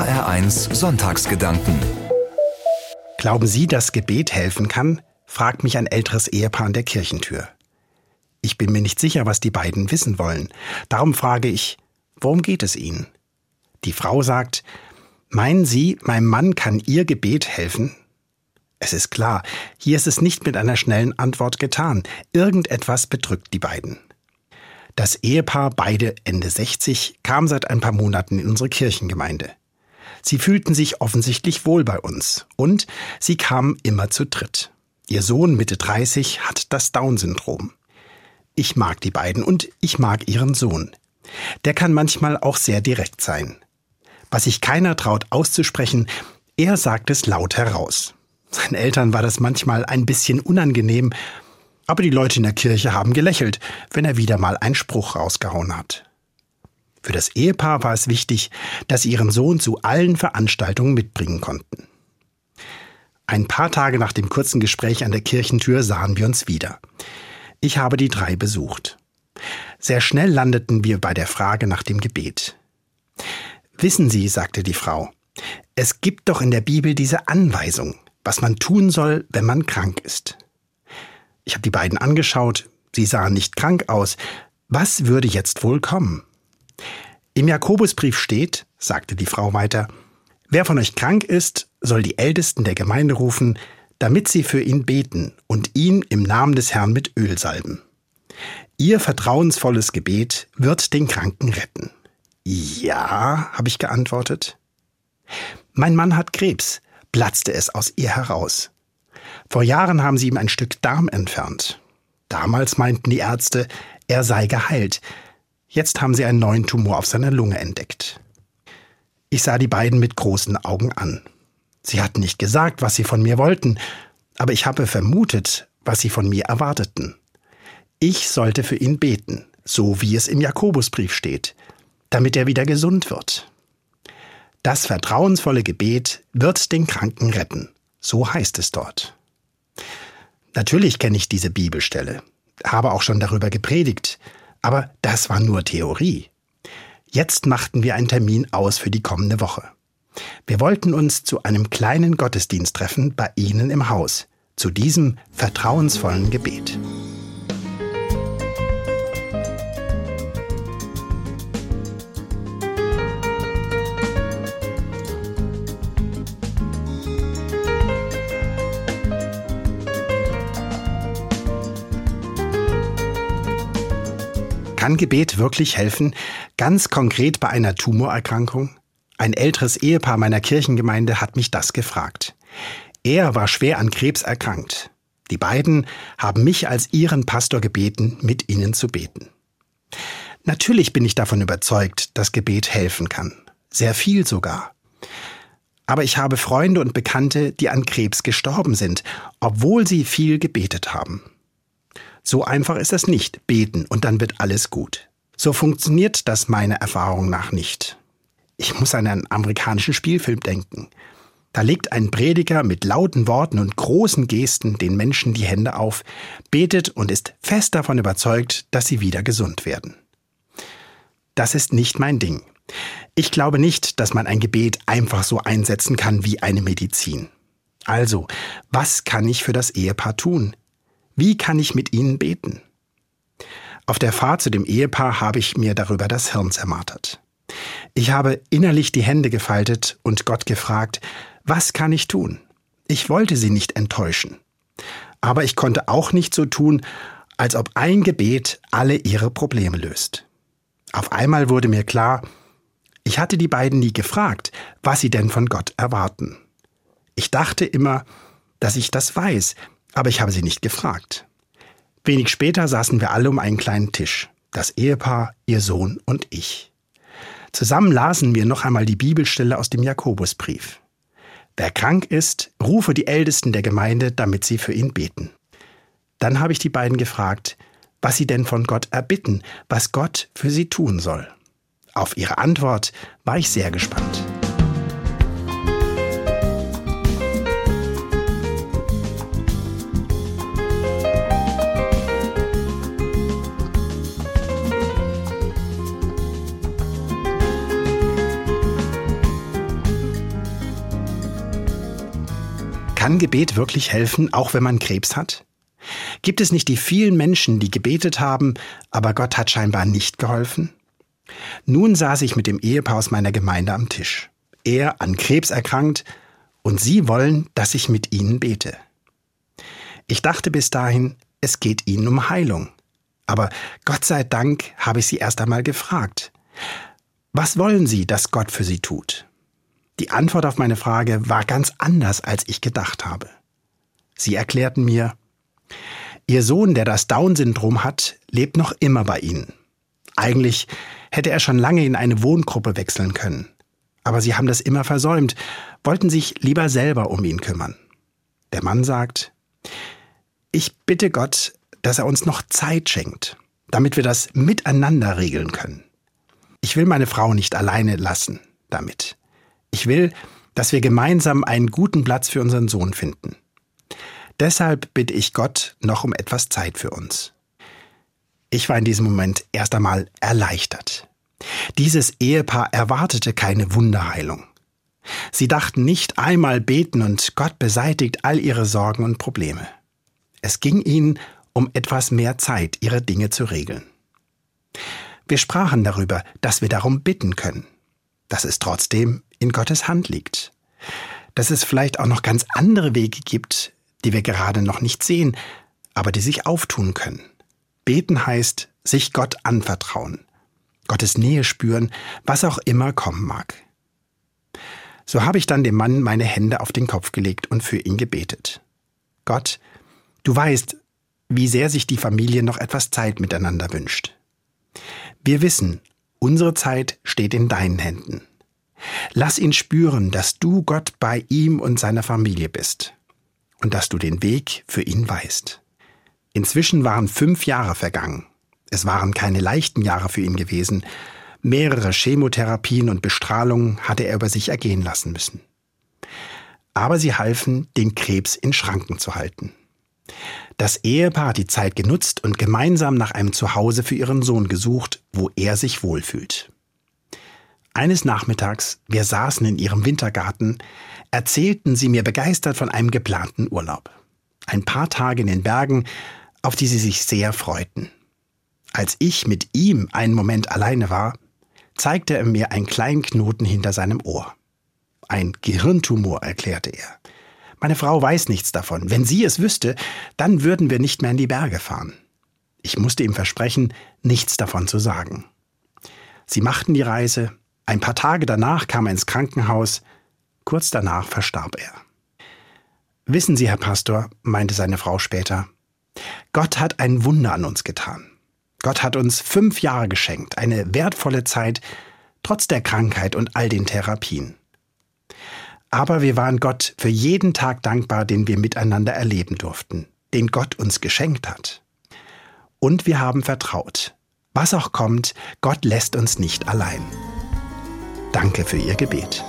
HR1 Sonntagsgedanken. Glauben Sie, dass Gebet helfen kann? fragt mich ein älteres Ehepaar an der Kirchentür. Ich bin mir nicht sicher, was die beiden wissen wollen. Darum frage ich, worum geht es Ihnen? Die Frau sagt, meinen Sie, meinem Mann kann Ihr Gebet helfen? Es ist klar, hier ist es nicht mit einer schnellen Antwort getan. Irgendetwas bedrückt die beiden. Das Ehepaar, beide Ende 60, kam seit ein paar Monaten in unsere Kirchengemeinde. Sie fühlten sich offensichtlich wohl bei uns und sie kamen immer zu dritt. Ihr Sohn Mitte 30 hat das Down-Syndrom. Ich mag die beiden und ich mag ihren Sohn. Der kann manchmal auch sehr direkt sein. Was sich keiner traut auszusprechen, er sagt es laut heraus. Seinen Eltern war das manchmal ein bisschen unangenehm, aber die Leute in der Kirche haben gelächelt, wenn er wieder mal einen Spruch rausgehauen hat. Für das Ehepaar war es wichtig, dass sie ihren Sohn zu allen Veranstaltungen mitbringen konnten. Ein paar Tage nach dem kurzen Gespräch an der Kirchentür sahen wir uns wieder. Ich habe die drei besucht. Sehr schnell landeten wir bei der Frage nach dem Gebet. Wissen Sie, sagte die Frau, es gibt doch in der Bibel diese Anweisung, was man tun soll, wenn man krank ist. Ich habe die beiden angeschaut, sie sahen nicht krank aus. Was würde jetzt wohl kommen? Im Jakobusbrief steht, sagte die Frau weiter, wer von euch krank ist, soll die Ältesten der Gemeinde rufen, damit sie für ihn beten und ihn im Namen des Herrn mit Öl salben. Ihr vertrauensvolles Gebet wird den Kranken retten. Ja, habe ich geantwortet. Mein Mann hat Krebs, platzte es aus ihr heraus. Vor Jahren haben sie ihm ein Stück Darm entfernt. Damals meinten die Ärzte, er sei geheilt. Jetzt haben sie einen neuen Tumor auf seiner Lunge entdeckt. Ich sah die beiden mit großen Augen an. Sie hatten nicht gesagt, was sie von mir wollten, aber ich habe vermutet, was sie von mir erwarteten. Ich sollte für ihn beten, so wie es im Jakobusbrief steht, damit er wieder gesund wird. Das vertrauensvolle Gebet wird den Kranken retten, so heißt es dort. Natürlich kenne ich diese Bibelstelle, habe auch schon darüber gepredigt, aber das war nur Theorie. Jetzt machten wir einen Termin aus für die kommende Woche. Wir wollten uns zu einem kleinen Gottesdienst treffen bei Ihnen im Haus, zu diesem vertrauensvollen Gebet. Kann Gebet wirklich helfen, ganz konkret bei einer Tumorerkrankung? Ein älteres Ehepaar meiner Kirchengemeinde hat mich das gefragt. Er war schwer an Krebs erkrankt. Die beiden haben mich als ihren Pastor gebeten, mit ihnen zu beten. Natürlich bin ich davon überzeugt, dass Gebet helfen kann. Sehr viel sogar. Aber ich habe Freunde und Bekannte, die an Krebs gestorben sind, obwohl sie viel gebetet haben. So einfach ist es nicht, beten und dann wird alles gut. So funktioniert das meiner Erfahrung nach nicht. Ich muss an einen amerikanischen Spielfilm denken. Da legt ein Prediger mit lauten Worten und großen Gesten den Menschen die Hände auf, betet und ist fest davon überzeugt, dass sie wieder gesund werden. Das ist nicht mein Ding. Ich glaube nicht, dass man ein Gebet einfach so einsetzen kann wie eine Medizin. Also, was kann ich für das Ehepaar tun? Wie kann ich mit ihnen beten? Auf der Fahrt zu dem Ehepaar habe ich mir darüber das Hirn zermartert. Ich habe innerlich die Hände gefaltet und Gott gefragt, was kann ich tun? Ich wollte sie nicht enttäuschen. Aber ich konnte auch nicht so tun, als ob ein Gebet alle ihre Probleme löst. Auf einmal wurde mir klar, ich hatte die beiden nie gefragt, was sie denn von Gott erwarten. Ich dachte immer, dass ich das weiß, aber ich habe sie nicht gefragt. Wenig später saßen wir alle um einen kleinen Tisch. Das Ehepaar, ihr Sohn und ich. Zusammen lasen wir noch einmal die Bibelstelle aus dem Jakobusbrief. Wer krank ist, rufe die Ältesten der Gemeinde, damit sie für ihn beten. Dann habe ich die beiden gefragt, was sie denn von Gott erbitten, was Gott für sie tun soll. Auf ihre Antwort war ich sehr gespannt. Kann Gebet wirklich helfen, auch wenn man Krebs hat? Gibt es nicht die vielen Menschen, die gebetet haben, aber Gott hat scheinbar nicht geholfen? Nun saß ich mit dem Ehepaar aus meiner Gemeinde am Tisch. Er an Krebs erkrankt und sie wollen, dass ich mit ihnen bete. Ich dachte bis dahin, es geht ihnen um Heilung. Aber Gott sei Dank habe ich sie erst einmal gefragt. Was wollen Sie, dass Gott für Sie tut? Die Antwort auf meine Frage war ganz anders, als ich gedacht habe. Sie erklärten mir, Ihr Sohn, der das Down-Syndrom hat, lebt noch immer bei Ihnen. Eigentlich hätte er schon lange in eine Wohngruppe wechseln können. Aber Sie haben das immer versäumt, wollten sich lieber selber um ihn kümmern. Der Mann sagt, ich bitte Gott, dass er uns noch Zeit schenkt, damit wir das miteinander regeln können. Ich will meine Frau nicht alleine lassen damit. Ich will, dass wir gemeinsam einen guten Platz für unseren Sohn finden. Deshalb bitte ich Gott noch um etwas Zeit für uns. Ich war in diesem Moment erst einmal erleichtert. Dieses Ehepaar erwartete keine Wunderheilung. Sie dachten nicht einmal beten und Gott beseitigt all ihre Sorgen und Probleme. Es ging ihnen um etwas mehr Zeit, ihre Dinge zu regeln. Wir sprachen darüber, dass wir darum bitten können, dass es trotzdem in Gottes Hand liegt, dass es vielleicht auch noch ganz andere Wege gibt, die wir gerade noch nicht sehen, aber die sich auftun können. Beten heißt, sich Gott anvertrauen, Gottes Nähe spüren, was auch immer kommen mag. So habe ich dann dem Mann meine Hände auf den Kopf gelegt und für ihn gebetet. Gott, du weißt, wie sehr sich die Familie noch etwas Zeit miteinander wünscht. Wir wissen, unsere Zeit steht in deinen Händen. Lass ihn spüren, dass du Gott bei ihm und seiner Familie bist und dass du den Weg für ihn weißt. Inzwischen waren fünf Jahre vergangen. Es waren keine leichten Jahre für ihn gewesen. Mehrere Chemotherapien und Bestrahlungen hatte er über sich ergehen lassen müssen. Aber sie halfen, den Krebs in Schranken zu halten. Das Ehepaar hat die Zeit genutzt und gemeinsam nach einem Zuhause für ihren Sohn gesucht, wo er sich wohlfühlt. Eines Nachmittags, wir saßen in ihrem Wintergarten, erzählten sie mir begeistert von einem geplanten Urlaub. Ein paar Tage in den Bergen, auf die sie sich sehr freuten. Als ich mit ihm einen Moment alleine war, zeigte er mir einen kleinen Knoten hinter seinem Ohr. Ein Gehirntumor, erklärte er. Meine Frau weiß nichts davon. Wenn sie es wüsste, dann würden wir nicht mehr in die Berge fahren. Ich musste ihm versprechen, nichts davon zu sagen. Sie machten die Reise. Ein paar Tage danach kam er ins Krankenhaus. Kurz danach verstarb er. Wissen Sie, Herr Pastor, meinte seine Frau später, Gott hat ein Wunder an uns getan. Gott hat uns fünf Jahre geschenkt, eine wertvolle Zeit, trotz der Krankheit und all den Therapien. Aber wir waren Gott für jeden Tag dankbar, den wir miteinander erleben durften, den Gott uns geschenkt hat. Und wir haben vertraut. Was auch kommt, Gott lässt uns nicht allein. Danke für Ihr Gebet.